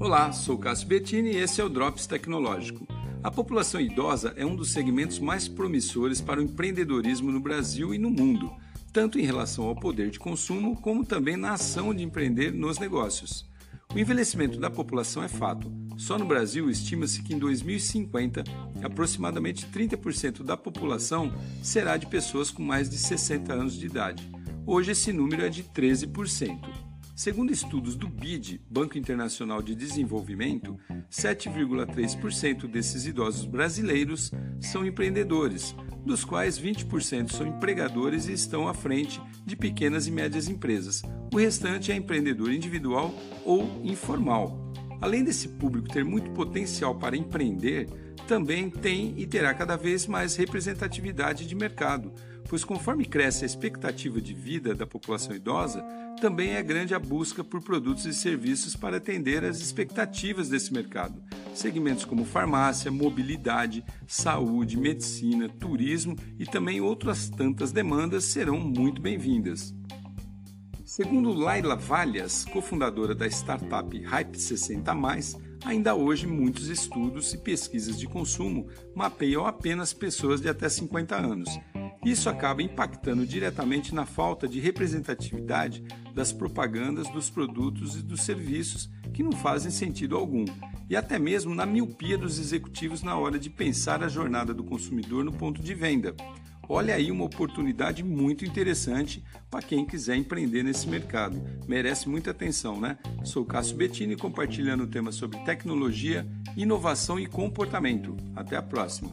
Olá, sou Cássio Bettini e esse é o Drops Tecnológico. A população idosa é um dos segmentos mais promissores para o empreendedorismo no Brasil e no mundo, tanto em relação ao poder de consumo como também na ação de empreender nos negócios. O envelhecimento da população é fato. Só no Brasil estima-se que em 2050, aproximadamente 30% da população será de pessoas com mais de 60 anos de idade. Hoje esse número é de 13%. Segundo estudos do BID, Banco Internacional de Desenvolvimento, 7,3% desses idosos brasileiros são empreendedores, dos quais 20% são empregadores e estão à frente de pequenas e médias empresas. O restante é empreendedor individual ou informal. Além desse público ter muito potencial para empreender, também tem e terá cada vez mais representatividade de mercado, pois conforme cresce a expectativa de vida da população idosa, também é grande a busca por produtos e serviços para atender às expectativas desse mercado. Segmentos como farmácia, mobilidade, saúde, medicina, turismo e também outras tantas demandas serão muito bem-vindas. Segundo Laila Valhas, cofundadora da startup Hype 60, ainda hoje muitos estudos e pesquisas de consumo mapeiam apenas pessoas de até 50 anos isso acaba impactando diretamente na falta de representatividade das propagandas dos produtos e dos serviços que não fazem sentido algum, e até mesmo na miopia dos executivos na hora de pensar a jornada do consumidor no ponto de venda. Olha aí uma oportunidade muito interessante para quem quiser empreender nesse mercado. Merece muita atenção, né? Sou Cássio Bettini compartilhando temas sobre tecnologia, inovação e comportamento. Até a próxima.